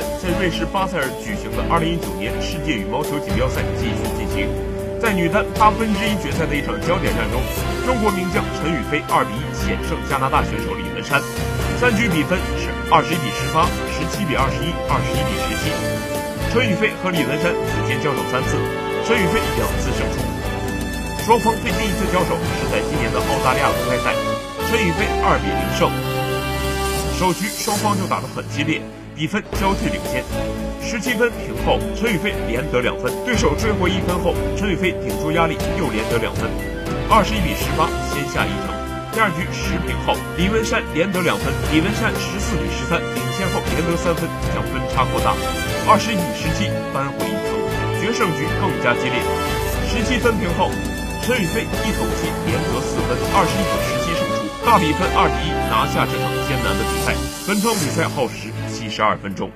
在瑞士巴塞尔举行的2019年世界羽毛球锦标赛继续进行。在女单八分之一决赛的一场焦点战中，中国名将陈雨菲2比1险胜加拿大选手李文山，三局比分是21比18、17比21、21比17。陈雨菲和李文山此前交手三次，陈雨菲两次胜出。双方最近一次交手是在今年的澳大利亚公开赛，陈雨菲2比0胜。首局双方就打得很激烈，比分交替领先。十七分平后，陈雨菲连得两分，对手追回一分后，陈雨菲顶住压力又连得两分，二十一比十八先下一城。第二局十平后，李文山连得两分，李文山十四比十三领先后连得三分，将分差扩大，二十一比十七扳回一城。决胜局更加激烈，十七分平后，陈雨菲一口气连得四分，二十一比十，大比分二比一拿下这场艰难的比赛。本场比赛耗时七十二分钟。